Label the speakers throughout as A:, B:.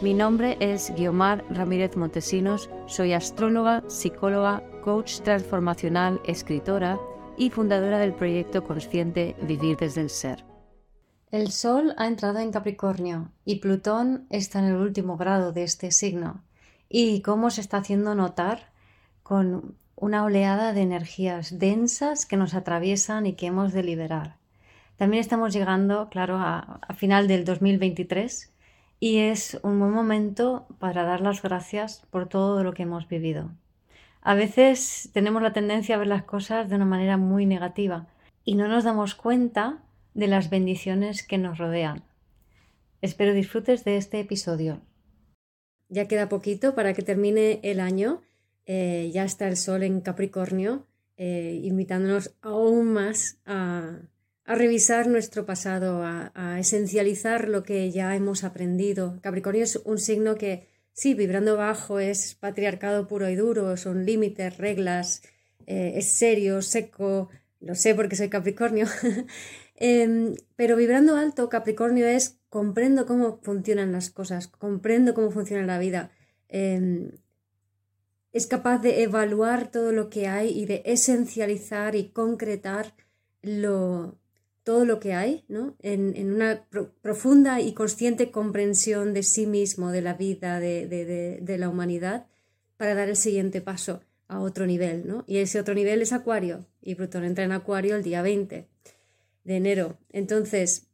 A: Mi nombre es Guiomar Ramírez Montesinos, soy astróloga, psicóloga, coach transformacional, escritora y fundadora del proyecto consciente Vivir desde el Ser. El Sol ha entrado en Capricornio y Plutón está en el último grado de este signo. ¿Y cómo se está haciendo notar? Con una oleada de energías densas que nos atraviesan y que hemos de liberar. También estamos llegando, claro, a, a final del 2023 y es un buen momento para dar las gracias por todo lo que hemos vivido. A veces tenemos la tendencia a ver las cosas de una manera muy negativa y no nos damos cuenta de las bendiciones que nos rodean. Espero disfrutes de este episodio. Ya queda poquito para que termine el año. Eh, ya está el sol en Capricornio, eh, invitándonos aún más a, a revisar nuestro pasado, a, esencializar lo que ya hemos aprendido. Capricornio es un signo que, sí, vibrando bajo, es patriarcado puro y duro, son límites, reglas, eh, es serio, seco, lo sé porque soy Capricornio, em, pero vibrando alto, Capricornio es comprendo cómo funcionan las cosas, comprendo cómo funciona la vida. Em, es capaz de evaluar todo lo que hay y de esencializar y concretar lo, todo lo que hay, ¿no? en, una profunda y consciente comprensión de sí mismo, de la vida, de, la humanidad, para dar el siguiente paso a otro nivel. ¿no? Y ese otro nivel es Acuario, y Plutón entra en Acuario el día 20 de enero. Entonces,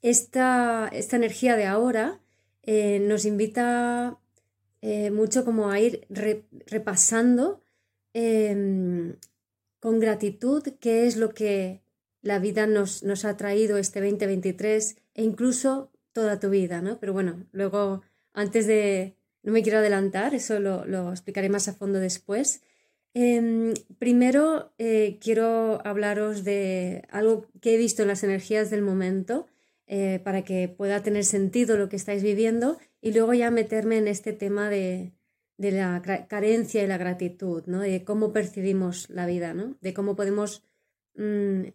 A: esta, esta energía de ahora eh, nos invita eh, mucho como a ir repasando em, con gratitud qué es lo que la vida nos, nos ha traído este 2023 e incluso toda tu vida, ¿no? Pero bueno, luego, antes de, no me quiero adelantar, eso lo, lo explicaré más a fondo después. Em, primero eh, quiero hablaros de algo que he visto en las energías del momento eh, para que pueda tener sentido lo que estáis viviendo y luego ya meterme en este tema de, de la carencia y la gratitud, ¿no? de cómo percibimos la vida, ¿no? de cómo podemos Mm,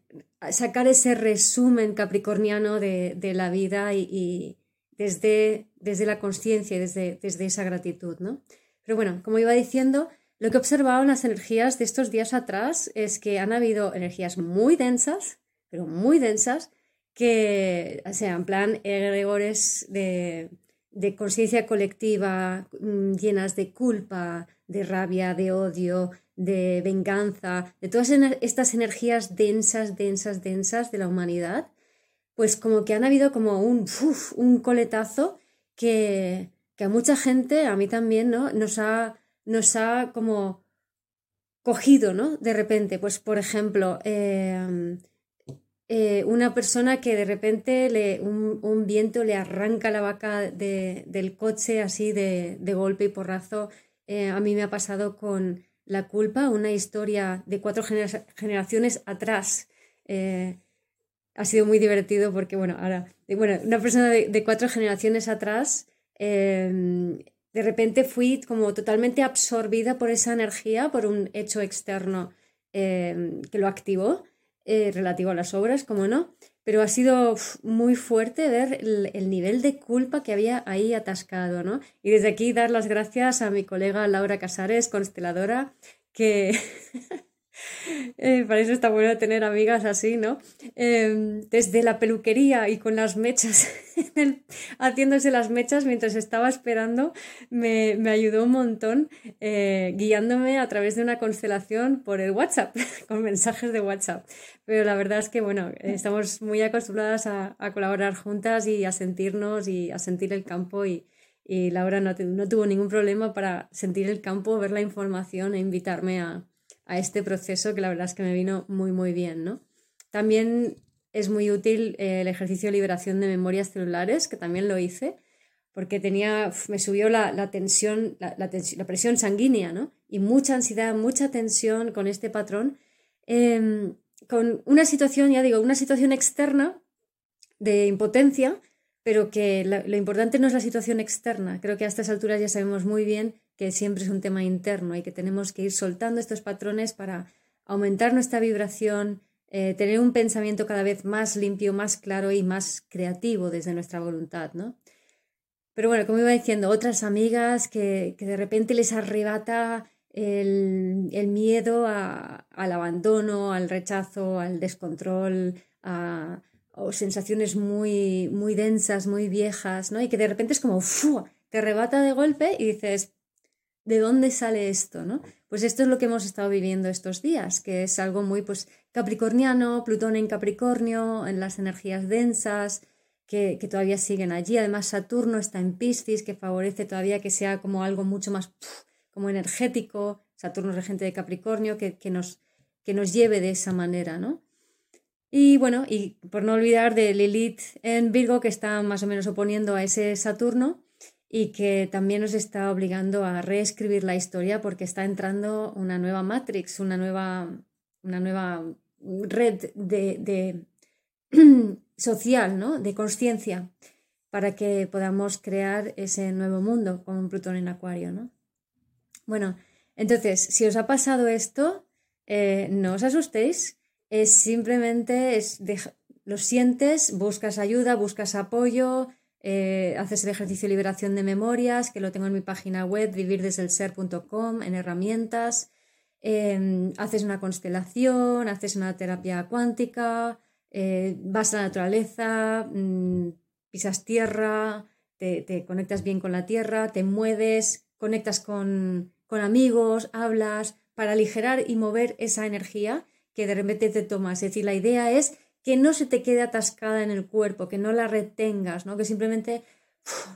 A: sacar ese resumen capricorniano de, la vida y, desde, desde, la conciencia y desde, desde, esa gratitud, ¿no? Pero bueno, como iba diciendo, lo que he observado en las energías de estos días atrás es que han habido energías muy densas, pero muy densas, que, o sea, en plan egregores de, de conciencia colectiva, mm, llenas de culpa, de rabia, de odio, de venganza, de todas estas energías densas, densas, densas de la humanidad, pues como que han habido como un, un coletazo que, que, a mucha gente, a mí también, ¿no? Nos ha, nos ha como cogido, ¿no? De repente, pues por ejemplo, em, eh, una persona que de repente le, un, viento le arranca la vaca del coche así de, golpe y porrazo. Eh, a mí me ha pasado con la culpa, una historia de cuatro generaciones atrás. Eh, ha sido muy divertido porque, bueno, ahora, bueno, una persona de, cuatro generaciones atrás, em, de repente fui como totalmente absorbida por esa energía, por un hecho externo em, que lo activó, eh, relativo a las obras, como no, pero ha sido muy fuerte ver el, nivel de culpa que había ahí atascado, ¿no? Y desde aquí dar las gracias a mi colega Laura Casares, consteladora, que eh, para eso está bueno tener amigas así, ¿no? Em, desde la peluquería y con las mechas, haciéndose las mechas mientras estaba esperando, me, ayudó un montón eh, guiándome a través de una constelación por el WhatsApp, con mensajes de WhatsApp. Pero la verdad es que, bueno, estamos muy acostumbradas a, colaborar juntas y a sentirnos y a sentir el campo y, y Laura no, no, tuvo ningún problema para sentir el campo, ver la información e invitarme a, a, este proceso que la verdad es que me vino muy, muy bien, ¿no? También es muy útil eh, el ejercicio de liberación de memorias celulares, que también lo hice,
B: porque tenía, me subió la, tensión, la, la, presión sanguínea, ¿no? Y mucha ansiedad, mucha tensión con este patrón, em, con una situación, ya digo, una situación externa de impotencia, pero que lo importante no es la situación externa. Creo que a estas alturas ya sabemos muy bien que siempre es un tema interno y que tenemos que ir soltando estos patrones para aumentar nuestra vibración, eh, tener un pensamiento cada vez más limpio, más claro y más creativo desde nuestra voluntad, ¿no? Pero bueno, como iba diciendo, otras amigas que, de repente les arrebata el, miedo al abandono, al rechazo, al descontrol, a, o sensaciones muy, muy densas, muy viejas, ¿no? Y que de repente es como, te arrebata de golpe y dices, ¿de dónde sale esto, no? Pues esto es lo que hemos estado viviendo estos días, que es algo muy, pues, capricorniano, Plutón en Capricornio, en las energías densas, que, todavía siguen allí. Además, Saturno está en Piscis, que favorece todavía que sea como algo mucho más como energético. Saturno regente de Capricornio, que, que, nos, que nos lleve de esa manera, ¿no? Y bueno, y por no olvidar de Lilith en Virgo, que está más o menos oponiendo a ese Saturno y que también nos está obligando a reescribir la historia porque está entrando una nueva Matrix, una nueva, una nueva red de, social, ¿no? de conciencia, para que podamos crear ese nuevo mundo con Plutón en Acuario. ¿no? Bueno, entonces, si os ha pasado esto, eh, no os asustéis es simplemente es lo sientes, buscas ayuda, buscas apoyo, eh, haces el ejercicio de liberación de memorias, que lo tengo en mi página web, vivirdeselser.com, en herramientas, em, haces una constelación, haces una terapia cuántica, eh, vas a la naturaleza, mm, pisas tierra, te, conectas bien con la tierra, te mueves, conectas con, con amigos, hablas, para aligerar y mover esa energía que de repente te tomas. Es decir, la idea es que no se te quede atascada en el cuerpo, que no la retengas, ¿no? Que simplemente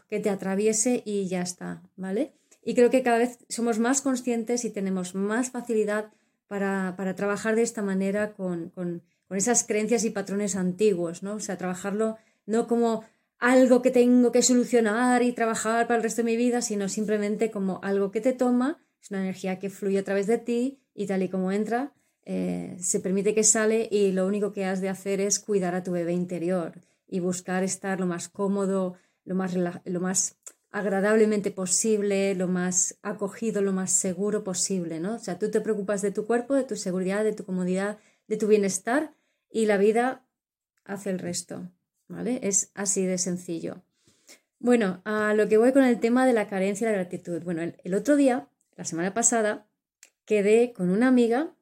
B: que te atraviese y ya está, ¿vale? Y creo que cada vez somos más conscientes y tenemos más facilidad para, trabajar de esta manera con, con, esas creencias y patrones antiguos, ¿no? O sea, trabajarlo no como algo que tengo que solucionar y trabajar para el resto de mi vida, sino simplemente como algo que te toma, es una energía que fluye a través de ti y tal y como entra, eh, se permite que sale y lo único que has de hacer es cuidar a tu bebé interior y buscar estar lo más cómodo, lo más, lo más agradablemente posible, lo más acogido, lo más seguro posible, ¿no? O sea, tú te preocupas de tu cuerpo, de tu seguridad, de tu comodidad, de tu bienestar y la vida hace el resto, ¿vale? Es así de sencillo. Bueno, a lo que voy con el tema de la carencia y la gratitud. Bueno, el otro día, la semana pasada, quedé con una amiga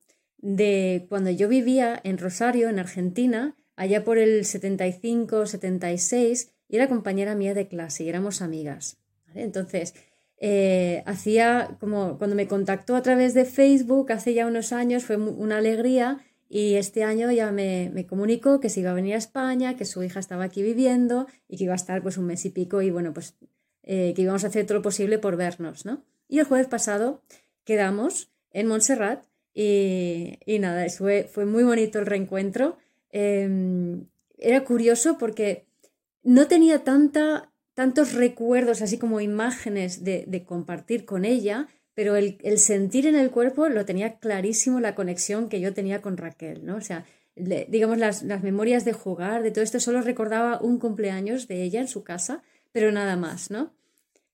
B: de cuando yo vivía en Rosario, en Argentina, allá por el 75, 76, y era compañera mía de clase y éramos amigas. Entonces, eh, hacía como cuando me contactó a través de Facebook hace ya unos años, fue una alegría y este año ya me, me, comunicó que se iba a venir a España, que su hija estaba aquí viviendo y que iba a estar pues un mes y pico y bueno, pues eh, que íbamos a hacer todo lo posible por vernos, ¿no? Y el jueves pasado quedamos en Montserrat y, nada, fue, fue, muy bonito el reencuentro. Em, era curioso porque no tenía tanta, tantos recuerdos, así como imágenes de, compartir con ella, pero el, sentir en el cuerpo lo tenía clarísimo la conexión que yo tenía con Raquel, ¿no? O sea, digamos, las, las, memorias de jugar, de todo esto, solo recordaba un cumpleaños de ella en su casa, pero nada más, ¿no?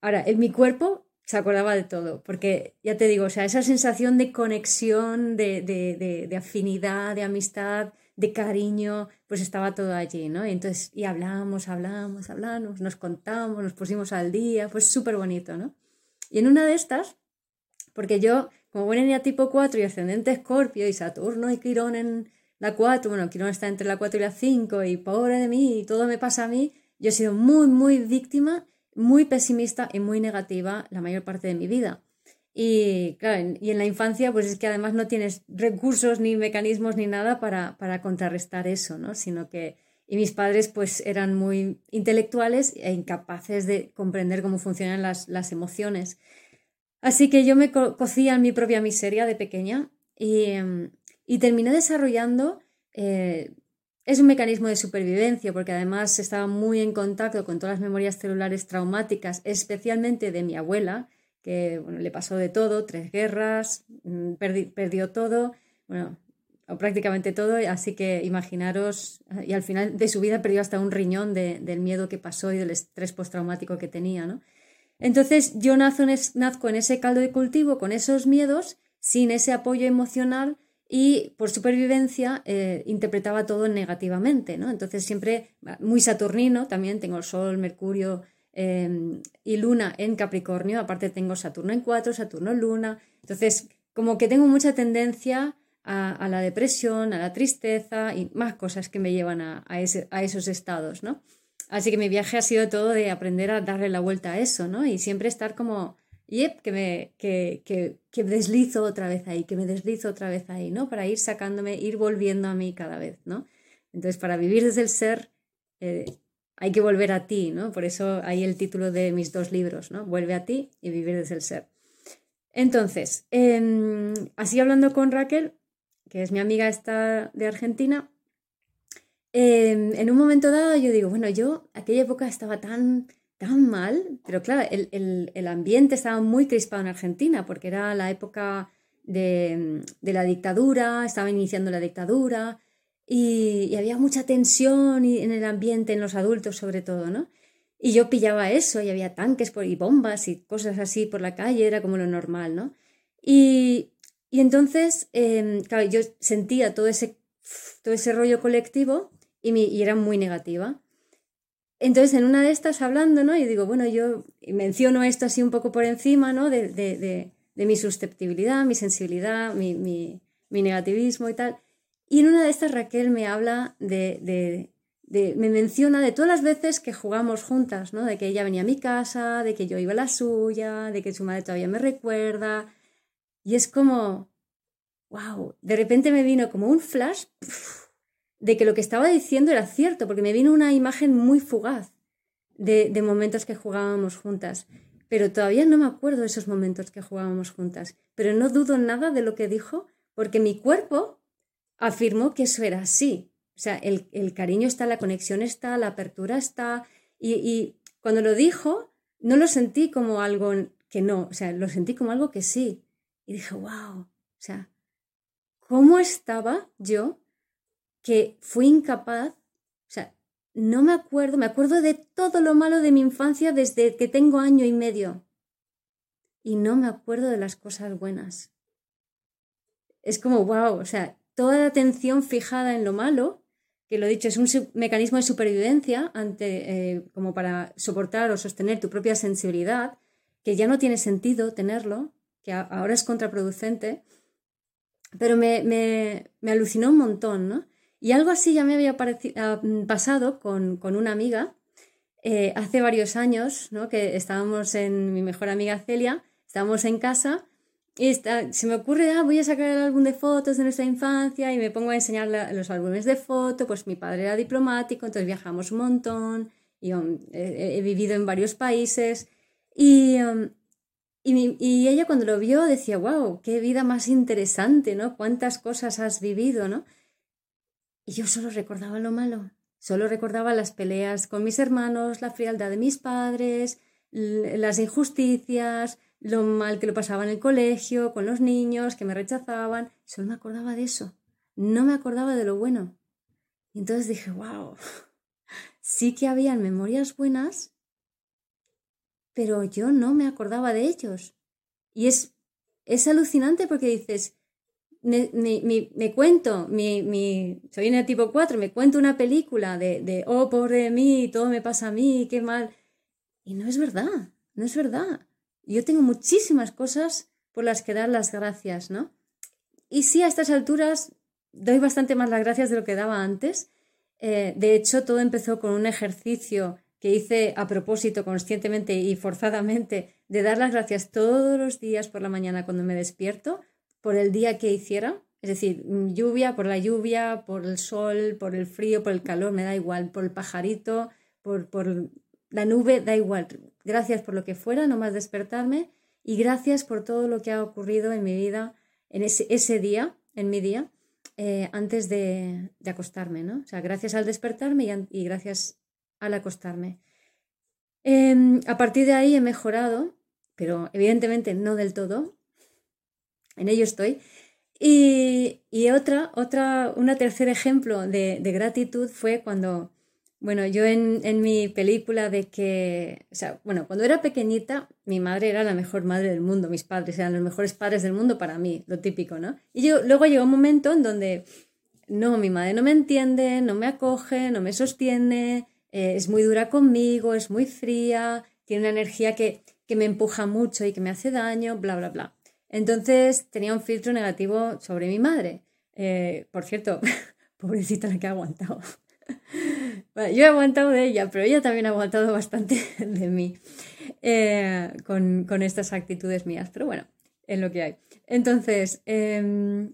B: Ahora, en mi cuerpo se acordaba de todo, porque ya te digo, o sea, esa sensación de conexión, de, de, de, afinidad, de amistad, de cariño, pues estaba todo allí, ¿no? Y entonces, y hablamos, hablamos, hablamos, nos contamos, nos pusimos al día, fue súper bonito, ¿no? Y en una de estas, porque yo, como buena tipo 4 y ascendente Escorpio y Saturno y Quirón en la 4, bueno, Quirón está entre la 4 y la 5 y pobre de mí y todo me pasa a mí, yo he sido muy, muy víctima muy pesimista y muy negativa la mayor parte de mi vida. Y claro, y en la infancia, pues es que además no tienes recursos ni mecanismos ni nada para, para contrarrestar eso, ¿no? Sino que, y mis padres pues eran muy intelectuales e incapaces de comprender cómo funcionan las, las emociones. Así que yo me cocía en mi propia miseria de pequeña y, y terminé desarrollando eh, es un mecanismo de supervivencia porque además estaba muy en contacto con todas las memorias celulares traumáticas, especialmente de mi abuela, que bueno, le pasó de todo, tres guerras, mm, perdió todo, bueno, o prácticamente todo, así que imaginaros, y al final de su vida perdió hasta un riñón del miedo que pasó y del estrés postraumático que tenía, ¿no? Entonces yo nazco en ese caldo de cultivo con esos miedos, sin ese apoyo emocional y por supervivencia eh, interpretaba todo negativamente, ¿no? Entonces siempre muy saturnino, también tengo el Sol, Mercurio em, y Luna en Capricornio, aparte tengo Saturno en cuatro, Saturno en Luna, entonces como que tengo mucha tendencia a, la depresión, a la tristeza y más cosas que me llevan a, a, a esos estados, ¿no? Así que mi viaje ha sido todo de aprender a darle la vuelta a eso, ¿no? Y siempre estar como yep, que me que, que, que, deslizo otra vez ahí, que me deslizo otra vez ahí, ¿no? Para ir sacándome, ir volviendo a mí cada vez, ¿no? Entonces, para vivir desde el ser, eh, hay que volver a ti, ¿no? Por eso hay el título de mis dos libros, ¿no? Vuelve a ti y vivir desde el ser. Entonces, em, así hablando con Raquel, que es mi amiga esta de Argentina, em, en un momento dado yo digo, bueno, yo aquella época estaba tan tan mal, pero claro, el, ambiente estaba muy crispado en Argentina porque era la época de, la dictadura, estaba iniciando la dictadura y, había mucha tensión en el ambiente, en los adultos sobre todo, ¿no? Y yo pillaba eso y había tanques por, y bombas y cosas así por la calle, era como lo normal, ¿no? Y, entonces, em, claro, yo sentía todo ese, todo ese rollo colectivo y, y era muy negativa. Entonces, en una de estas hablando, ¿no? Y digo, bueno, yo menciono esto así un poco por encima, ¿no? De, de, de, mi susceptibilidad, mi sensibilidad, mi, mi, negativismo y tal. Y en una de estas Raquel me habla de, me menciona de todas las veces que jugamos juntas, ¿no? De que ella venía a mi casa, de que yo iba a la suya, de que su madre todavía me recuerda. Y es como, wow, de repente me vino como un flash de que lo que estaba diciendo era cierto, porque me vino una imagen muy fugaz de, momentos que jugábamos juntas. Pero todavía no me acuerdo de esos momentos que jugábamos juntas. Pero no dudo nada de lo que dijo, porque mi cuerpo afirmó que eso era así. O sea, el, cariño está, la conexión está, la apertura está. Y, y, cuando lo dijo, no lo sentí como algo que no, o sea, lo sentí como algo que sí. Y dije, wow, o sea, ¿cómo estaba yo que fui incapaz, o sea, no me acuerdo, me acuerdo de todo lo malo de mi infancia desde que tengo año y medio. Y no me acuerdo de las cosas buenas. Es como, wow, o sea, toda la atención fijada en lo malo, que lo dicho, es un mecanismo de supervivencia ante, eh, como para soportar o sostener tu propia sensibilidad, que ya no tiene sentido tenerlo, que ahora es contraproducente, pero me, me, me alucinó un montón, ¿no? Y algo así ya me había ah, pasado con, una amiga eh, hace varios años, ¿no? que estábamos en mi mejor amiga Celia, estábamos en casa y se me ocurre, ah, voy a sacar el álbum de fotos de nuestra infancia y me pongo a enseñar los álbumes de fotos, pues mi padre era diplomático, entonces viajamos un montón y um, he, vivido en varios países y, um, y, ella cuando lo vio decía, wow, qué vida más interesante, ¿no? Cuántas cosas has vivido, ¿no? Y yo solo recordaba lo malo, solo recordaba las peleas con mis hermanos, la frialdad de mis padres, las injusticias, lo mal que lo pasaba en el colegio, con los niños que me rechazaban, solo me acordaba de eso, no me acordaba de lo bueno. Y entonces dije, wow, sí que habían memorias buenas, pero yo no me acordaba de ellos. Y es, es alucinante porque dices, me, cuento, mi, soy el tipo 4, me cuento una película de, de, oh, pobre de mí, todo me pasa a mí, qué mal. Y no es verdad, no es verdad. Yo tengo muchísimas cosas por las que dar las gracias, ¿no? Y sí, a estas alturas doy bastante más las gracias de lo que daba antes. Eh, de hecho, todo empezó con un ejercicio que hice a propósito, conscientemente y forzadamente, de dar las gracias todos los días por la mañana cuando me despierto por el día que hiciera, es decir, mm, lluvia por la lluvia, por el sol, por el frío, por el calor, me da igual, por el pajarito, por, por la nube, da igual. Gracias por lo que fuera, no más despertarme y gracias por todo lo que ha ocurrido en mi vida en ese, ese día, en mi día. eh, antes de, acostarme, ¿no? O sea, gracias al despertarme y, gracias al acostarme. Em, a partir de ahí he mejorado, pero evidentemente no del todo. En ello estoy. Y, otra, otra, un tercer ejemplo de, gratitud fue cuando bueno, yo en, mi película de que, o sea, bueno, cuando era pequeñita, mi madre era la mejor madre del mundo, mis padres eran los mejores padres del mundo para mí, lo típico, ¿no? Y yo, luego llegó un momento en donde, no, mi madre no me entiende, no me acoge, no me sostiene, eh, es muy dura conmigo, es muy fría, tiene una energía que, que me empuja mucho y que me hace daño, bla, bla, bla. Entonces tenía un filtro negativo sobre mi madre. Eh, por cierto, pobrecita la que ha aguantado yo he aguantado de ella, pero ella también ha aguantado bastante de mí eh, con, estas actitudes mías. Pero bueno, es lo que hay. Entonces, em,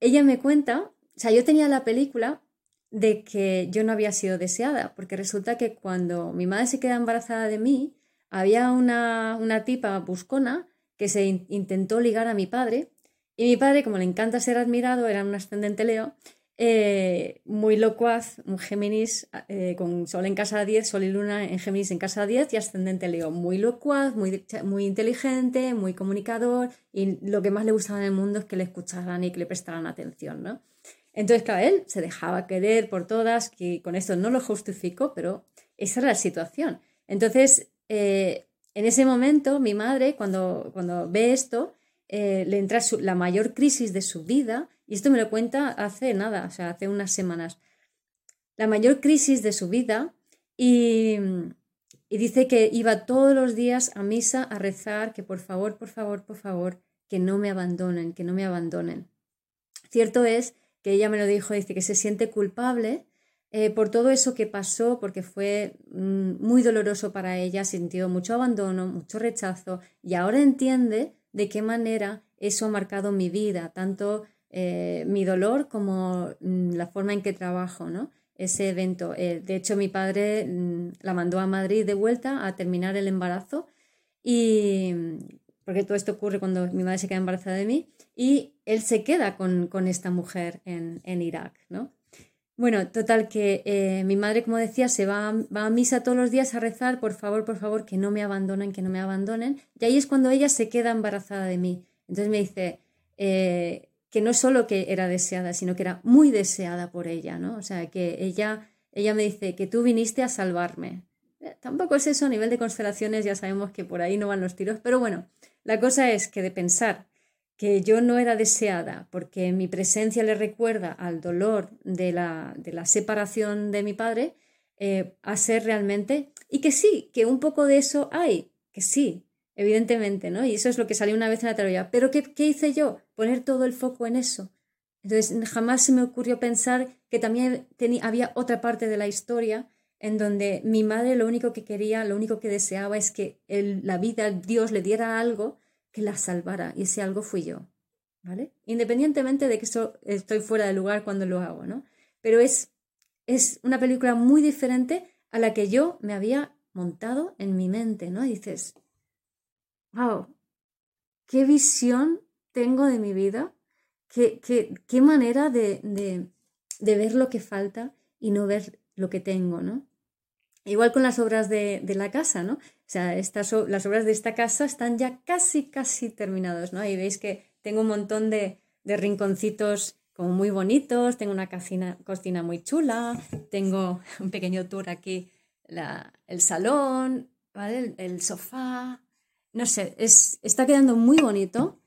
B: ella me cuenta, o sea, yo tenía la película de que yo no había sido deseada, porque resulta que cuando mi madre se queda embarazada de mí, había una, una tipa buscona que se intentó ligar a mi padre, y mi padre, como le encanta ser admirado, era un ascendente Leo, eh, muy locuaz, un Géminis eh, con Sol en casa 10, Sol y Luna en Géminis en casa 10 y ascendente Leo. Muy locuaz, muy, muy inteligente, muy comunicador y lo que más le gustaba en el mundo es que le escucharan y que le prestaran atención, ¿no? Entonces, claro, él se dejaba querer por todas, que con esto no lo justifico, pero esa era la situación. Entonces, eh, en ese momento, mi madre, cuando, cuando ve esto, le entra la mayor crisis de su vida y esto me lo cuenta hace nada, o sea, hace unas semanas. La mayor crisis de su vida y, y dice que iba todos los días a misa a rezar que por favor, por favor, por favor, que no me abandonen, que no me abandonen. Cierto es que ella me lo dijo, dice que se siente culpable eh, por todo eso que pasó, porque fue mm, muy doloroso para ella, sintió mucho abandono, mucho rechazo, y ahora entiende de qué manera eso ha marcado mi vida, tanto eh, mi dolor como mm, la forma en que trabajo, ¿no? Ese evento. Eh, de hecho, mi padre mm, la mandó a Madrid de vuelta a terminar el embarazo y porque todo esto ocurre cuando mi madre se queda embarazada de mí y él se queda con, esta mujer en, Irak, ¿no? Bueno, total que eh, mi madre, como decía, se va, va, a misa todos los días a rezar, por favor, por favor, que no me abandonen, que no me abandonen. Y ahí es cuando ella se queda embarazada de mí. Entonces me dice, que no solo que era deseada, sino que era muy deseada por ella, ¿no? O sea, que ella, ella me dice que tú viniste a salvarme. Eh, tampoco es eso a nivel de constelaciones, ya sabemos que por ahí no van los tiros, pero bueno, la cosa es que de pensar que yo no era deseada porque mi presencia le recuerda al dolor de la, de la separación de mi padre, eh, a ser realmente, y que sí, que un poco de eso hay, que sí, evidentemente, ¿no? Y eso es lo que salió una vez en la teoría. Pero ¿qué, ¿qué, hice yo? Poner todo el foco en eso. Entonces jamás se me ocurrió pensar que también tenía, había otra parte de la historia en donde mi madre lo único que quería, lo único que deseaba es que la vida, Dios le diera algo que la salvara. Y ese algo fui yo. ¿Vale? Independientemente de que eso estoy fuera de lugar cuando lo hago, ¿no? Pero es, es una película muy diferente a la que yo me había montado en mi mente, ¿no? dices, wow, qué visión tengo de mi vida, qué, qué, manera de, de, ver lo que falta y no ver lo que tengo, ¿no? Igual con las obras de, de la casa, ¿no? O sea, estas, las obras de esta casa están ya casi, casi terminadas, ¿no? Ahí veis que tengo un montón de, de rinconcitos como muy bonitos, tengo una cocina, cocina muy chula, tengo un pequeño tour aquí, la, el salón, ¿vale? el sofá, no sé, es, está quedando muy bonito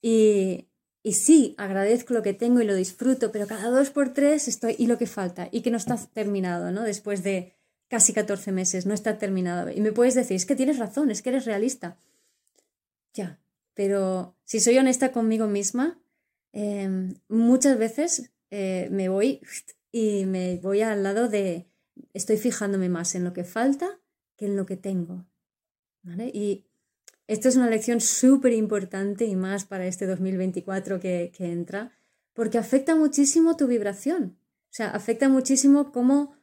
B: y, y sí, agradezco lo que tengo y lo disfruto, pero cada dos por tres estoy y lo que falta y que no está terminado, ¿no? Después de casi 14 meses, no está terminado. Y me puedes decir, es que tienes razón, es que eres realista. Ya, pero si soy honesta conmigo misma, em, muchas veces eh, me voy y me voy al lado de, estoy fijándome más en lo que falta que en lo que tengo. ¿vale? Y esto es una lección súper importante y más para este 2024 que, que, entra, porque afecta muchísimo tu vibración. O sea, afecta muchísimo cómo,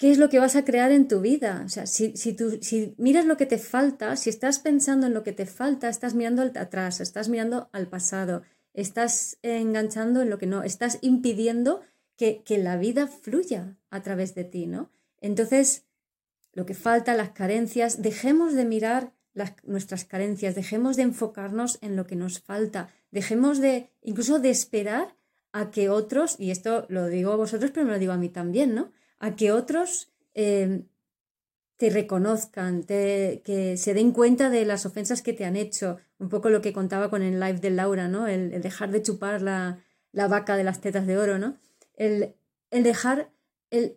B: qué es lo que vas a crear en tu vida. O sea, si, si, tú, si miras lo que te falta, si estás pensando en lo que te falta, estás mirando atrás, estás mirando al pasado. estás enganchando en lo que no, estás impidiendo que, que la vida fluya a través de ti, ¿no? Entonces, lo que falta, las carencias, dejemos de mirar nuestras carencias, dejemos de enfocarnos en lo que nos falta, dejemos de incluso de esperar a que otros, y esto lo digo a vosotros, pero me lo digo a mí también, ¿no? A que otros eh, te reconozcan, te, que se den cuenta de las ofensas que te han hecho. Un poco lo que contaba con el live de Laura, ¿no? El, dejar de chupar la, la, vaca de las tetas de oro, ¿no? El, el dejar, el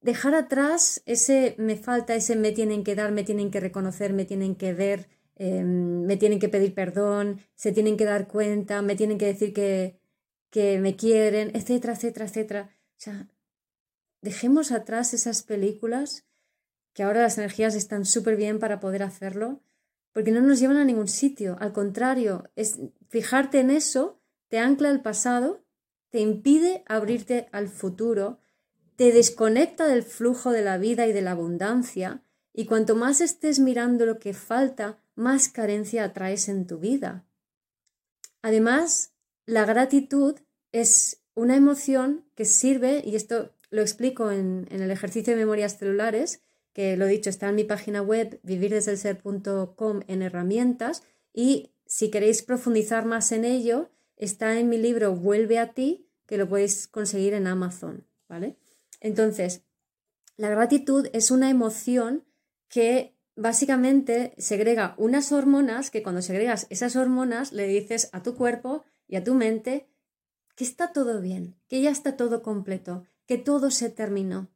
B: dejar atrás ese me falta, ese me tienen que dar, me tienen que reconocer, me tienen que ver, em, me tienen que pedir perdón, se tienen que dar cuenta, me tienen que decir que, que me quieren, etcétera, etcétera, etcétera. O sea, dejemos atrás esas películas que ahora las energías están súper bien para poder hacerlo, porque no nos llevan a ningún sitio. Al contrario, es fijarte en eso te ancla al pasado, te impide abrirte al futuro, te desconecta del flujo de la vida y de la abundancia, y cuanto más estés mirando lo que falta, más carencia atraes en tu vida. Además, la gratitud es una emoción que sirve, y esto lo explico en, el ejercicio de memorias celulares, que lo dicho está en mi página web vivirdeselser.com en herramientas, y si queréis profundizar más en ello, está en mi libro Vuelve a ti, que lo podéis conseguir en Amazon, ¿vale? Entonces, la gratitud es una emoción que básicamente segrega unas hormonas que cuando segregas esas hormonas le dices a tu cuerpo y a tu mente que está todo bien, que ya está todo completo, que todo se terminó.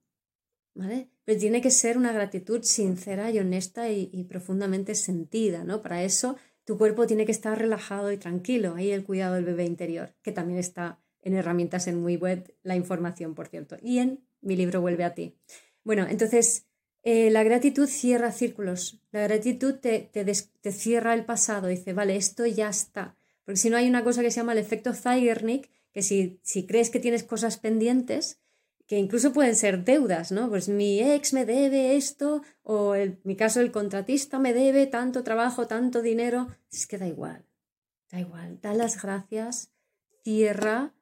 B: ¿Vale? Pero tiene que ser una gratitud sincera y honesta y, profundamente sentida, ¿no? Para eso tu cuerpo tiene que estar relajado y tranquilo. Ahí el cuidado del bebé interior, que también está en herramientas en muy web, la información, por cierto. Y en mi libro Vuelve a ti. Bueno, entonces eh, la gratitud cierra círculos, la gratitud te, te, cierra el pasado, dice, vale, esto ya está. Porque si no hay una cosa que se llama el efecto Zeigernik, que si, si crees que tienes cosas pendientes, que incluso pueden ser deudas, ¿no? Pues mi ex me debe esto, o en mi caso el contratista me debe tanto trabajo, tanto dinero, es que da igual, da igual, da las gracias, cierra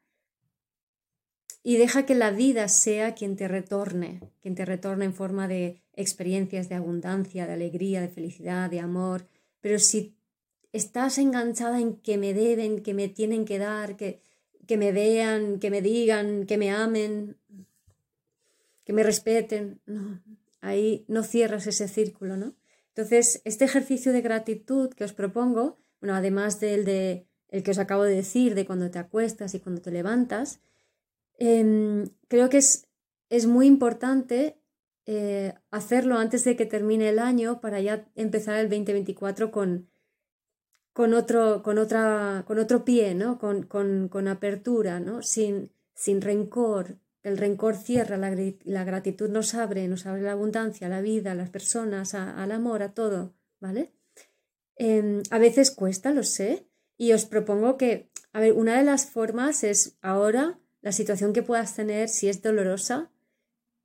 B: y deja que la vida sea quien te retorne, quien te retorne en forma de experiencias de abundancia, de alegría, de felicidad, de amor. Pero si estás enganchada en que me deben, que me tienen que dar, que, que me vean, que me digan, que me amen, que me respeten, no, ahí no cierras ese círculo, ¿no? Entonces, este ejercicio de gratitud que os propongo, bueno, además del de el que os acabo de decir, de cuando te acuestas y cuando te levantas, Em, creo que es, es muy importante eh, hacerlo antes de que termine el año para ya empezar el 2024 con, con, otro, con, otra, con otro pie, ¿no? con, con, con apertura, ¿no? sin, sin rencor. El rencor cierra, la, la, gratitud nos abre, nos abre la abundancia, la vida, a las personas, al amor, a todo, ¿vale? Em, a veces cuesta, lo sé, y os propongo que, a ver, una de las formas es ahora la situación que puedas tener, si es dolorosa,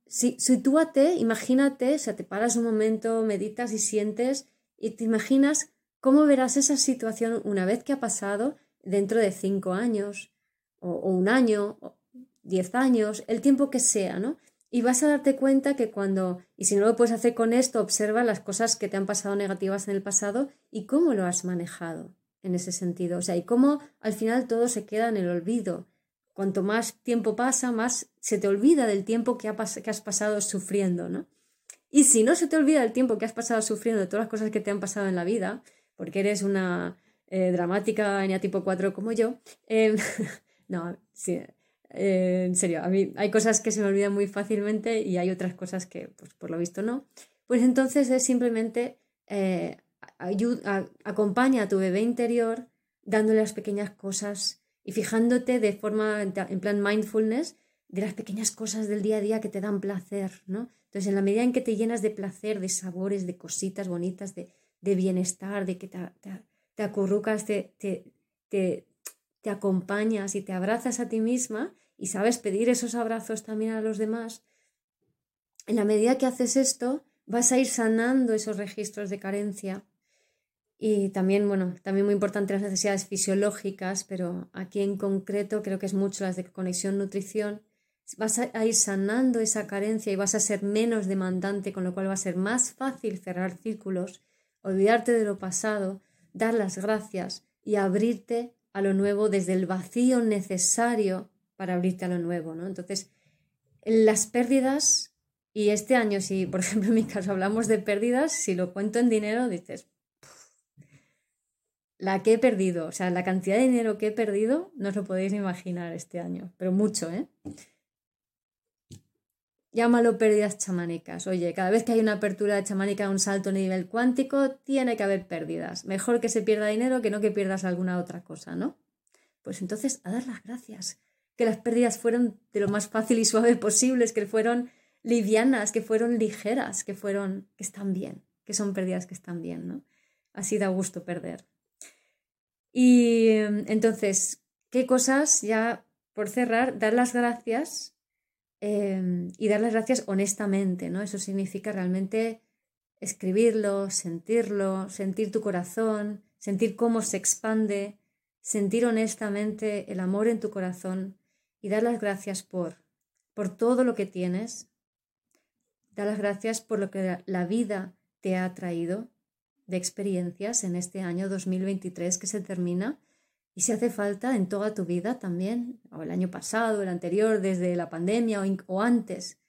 B: si, sitúate, imagínate, o sea, te paras un momento, meditas y sientes y te imaginas cómo verás esa situación una vez que ha pasado dentro de cinco años o, un año, o diez años, el tiempo que sea, ¿no? Y vas a darte cuenta que cuando, y si no lo puedes hacer con esto, observa las cosas que te han pasado negativas en el pasado y cómo lo has manejado en ese sentido. O sea, y cómo al final todo se queda en el olvido Cuanto más tiempo pasa, más se te olvida del tiempo que, has pasado sufriendo, ¿no? Y si no se te olvida del tiempo que has pasado sufriendo de todas las cosas que te han pasado en la vida, porque eres una eh, dramática en tipo 4 como yo, em, no, sí, eh, en serio, a mí hay cosas que se me olvidan muy fácilmente y hay otras cosas que, pues, por lo visto, no. Pues entonces es simplemente eh, acompaña a tu bebé interior dándole las pequeñas cosas y fijándote de forma, en plan mindfulness, de las pequeñas cosas del día a día que te dan placer, ¿no? Entonces, en la medida en que te llenas de placer, de sabores, de cositas bonitas, de, bienestar, de que te, te, acurrucas, te, te, te, acompañas y te abrazas a ti misma y sabes pedir esos abrazos también a los demás, en la medida que haces esto, vas a ir sanando esos registros de carencia Y también, bueno, también muy importante las necesidades fisiológicas, pero aquí en concreto creo que es mucho las de conexión nutrición. Vas a ir sanando esa carencia y vas a ser menos demandante, con lo cual va a ser más fácil cerrar círculos, olvidarte de lo pasado, dar las gracias y abrirte a lo nuevo desde el vacío necesario para abrirte a lo nuevo, ¿no? Entonces, las pérdidas, y este año, si por ejemplo en mi caso hablamos de pérdidas, si lo cuento en dinero, dices, la que he perdido, o sea, la cantidad de dinero que he perdido, no os lo podéis imaginar este año, pero mucho, ¿eh? Llámalo pérdidas chamánicas. Oye, cada vez que hay una apertura chamánica, un salto a nivel cuántico, tiene que haber pérdidas. Mejor que se pierda dinero que no que pierdas alguna otra cosa, ¿no? Pues entonces, a dar las gracias. Que las pérdidas fueron de lo más fácil y suave posibles, que fueron livianas, que fueron ligeras, que fueron, que están bien, que son pérdidas que están bien, ¿no? Así da gusto perder. Y entonces, ¿qué cosas ya por cerrar? Dar las gracias em, y dar las gracias honestamente, ¿no? Eso significa realmente escribirlo, sentirlo, sentir tu corazón, sentir cómo se expande, sentir honestamente el amor en tu corazón y dar las gracias por, por todo lo que tienes, dar las gracias por lo que la vida te ha traído de experiencias en este año 2023 que se termina y si hace falta en toda tu vida también, o el año pasado, el anterior, desde la pandemia o, antes,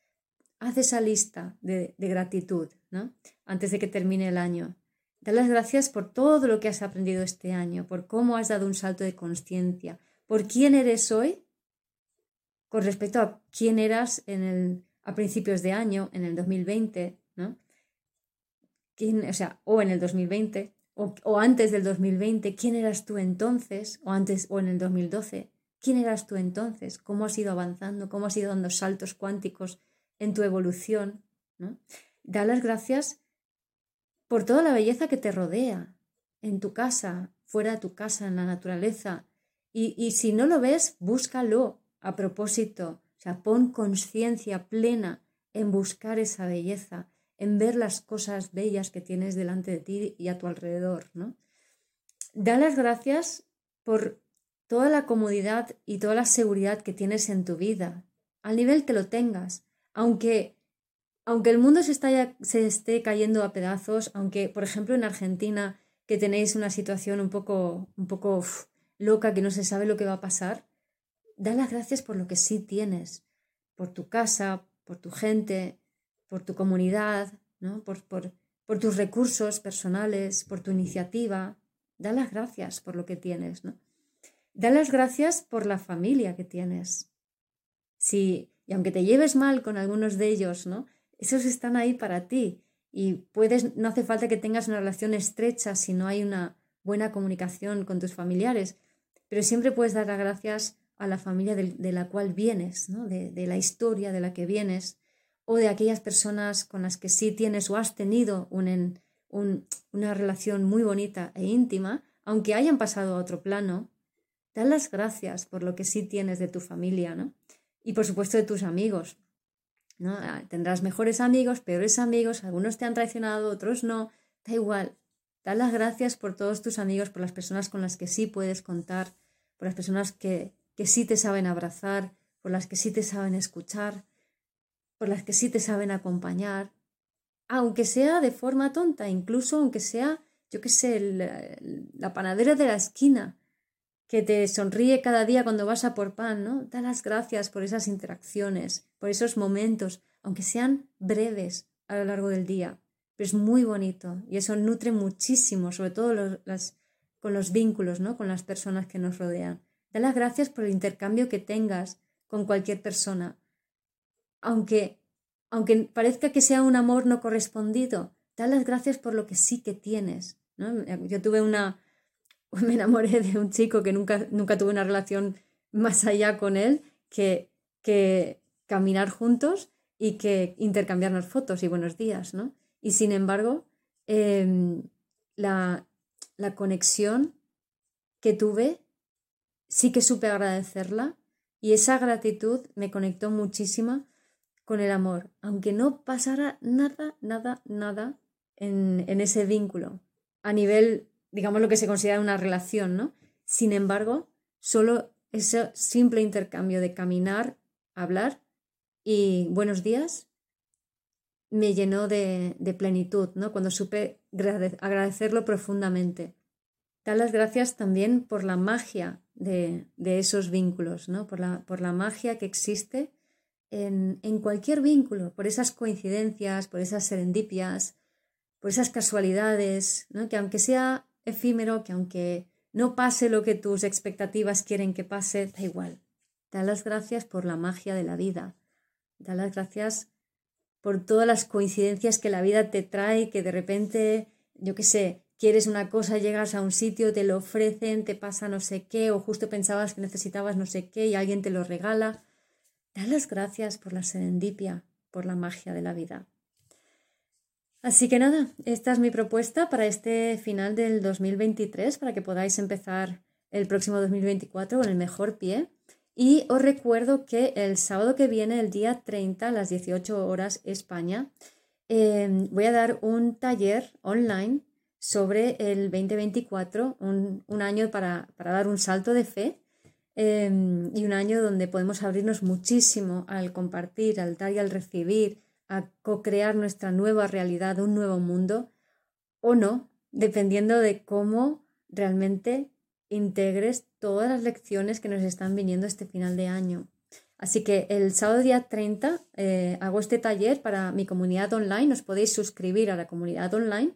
B: haz esa lista de, de gratitud, ¿no? Antes de que termine el año. Da las gracias por todo lo que has aprendido este año, por cómo has dado un salto de conciencia, por quién eres hoy con respecto a quién eras en el, a principios de año, en el 2020, ¿no? o sea, o en el 2020, o, antes del 2020, ¿quién eras tú entonces? O antes, o en el 2012, ¿quién eras tú entonces? ¿Cómo has ido avanzando? ¿Cómo has ido dando saltos cuánticos en tu evolución? ¿no? Da las gracias por toda la belleza que te rodea, en tu casa, fuera de tu casa, en la naturaleza. Y, y si no lo ves, búscalo a propósito. O sea, pon conciencia plena en buscar esa belleza en ver las cosas bellas que tienes delante de ti y a tu alrededor, ¿no? Da las gracias por toda la comodidad y toda la seguridad que tienes en tu vida, al nivel que lo tengas, aunque aunque el mundo se, se esté cayendo a pedazos, aunque por ejemplo en Argentina que tenéis una situación un poco un poco loca que no se sabe lo que va a pasar, da las gracias por lo que sí tienes, por tu casa, por tu gente, por tu comunidad, ¿no? por, por, por tus recursos personales, por tu iniciativa. Da las gracias por lo que tienes, ¿no? Da las gracias por la familia que tienes. Sí, y aunque te lleves mal con algunos de ellos, ¿no? Esos están ahí para ti. Y puedes, no hace falta que tengas una relación estrecha si no hay una buena comunicación con tus familiares, pero siempre puedes dar las gracias a la familia de, la cual vienes, ¿no? de, la historia de la que vienes, o de aquellas personas con las que sí tienes o has tenido un, una relación muy bonita e íntima, aunque hayan pasado a otro plano, da las gracias por lo que sí tienes de tu familia, ¿no? Y por supuesto de tus amigos, ¿no? Ah, tendrás mejores amigos, peores amigos, algunos te han traicionado, otros no, da igual. Da las gracias por todos tus amigos, por las personas con las que sí puedes contar, por las personas que, que sí te saben abrazar, por las que sí te saben escuchar, por las que sí te saben acompañar, aunque sea de forma tonta, incluso aunque sea, yo qué sé, la panadera de la esquina, que te sonríe cada día cuando vas a por pan, ¿no? Da las gracias por esas interacciones, por esos momentos, aunque sean breves a lo largo del día. Pero es muy bonito y eso nutre muchísimo, sobre todo las, con los vínculos, ¿no? Con las personas que nos rodean. Da las gracias por el intercambio que tengas con cualquier persona, aunque, aunque parezca que sea un amor no correspondido, da las gracias por lo que sí que tienes. ¿no? Yo tuve una, me enamoré de un chico que nunca, nunca tuve una relación más allá con él que, que caminar juntos y que intercambiarnos fotos y buenos días, ¿no? Y sin embargo, em, la, la conexión que tuve, sí que supe agradecerla y esa gratitud me conectó muchísimo con el amor, aunque no pasara nada, nada, nada en, ese vínculo, a nivel digamos, lo que se considera una relación, ¿no? Sin embargo, solo ese simple intercambio de caminar, hablar y buenos días me llenó de, plenitud, ¿no? Cuando supe agradecerlo profundamente. Dar las gracias también por la magia de, esos vínculos, ¿no? Por la, por la magia que existe en, cualquier vínculo, por esas coincidencias, por esas serendipias, por esas casualidades, ¿no? Que aunque sea efímero, que aunque no pase lo que tus expectativas quieren que pase, da igual. Da las gracias por la magia de la vida. Da las gracias por todas las coincidencias que la vida te trae, que de repente, yo qué sé, quieres una cosa, llegas a un sitio, te lo ofrecen, te pasa no sé qué, o justo pensabas que necesitabas no sé qué y alguien te lo regala. Da las gracias por la serendipia, por la magia de la vida. Así que nada, esta es mi propuesta para este final del 2023, para que podáis empezar el próximo 2024 con el mejor pie. Y os recuerdo que el sábado que viene, el día 30 a las 18 horas España, em, voy a dar un taller online sobre el 2024, un, año para, dar un salto de fe em, y un año donde podemos abrirnos muchísimo al compartir, al dar y al recibir, a co-crear nuestra nueva realidad, un nuevo mundo, o no, dependiendo de cómo realmente integres todas las lecciones que nos están viniendo este final de año. Así que el sábado día 30 eh, hago este taller para mi comunidad online. Os podéis suscribir a la comunidad online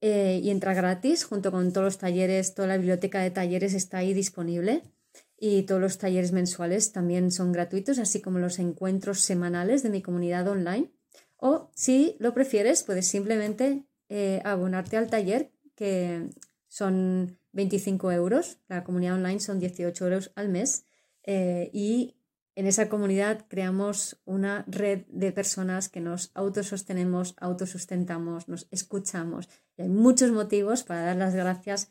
B: eh, y entra gratis junto con todos los talleres, toda la biblioteca de talleres está ahí disponible y todos los talleres mensuales también son gratuitos, así como los encuentros semanales de mi comunidad online. O si lo prefieres, puedes simplemente eh, abonarte al taller, que son 25 euros. La comunidad online son 18 euros al mes. Eh, y en esa comunidad creamos una red de personas que nos autosostenemos, autosustentamos, nos escuchamos. Y hay muchos motivos para dar las gracias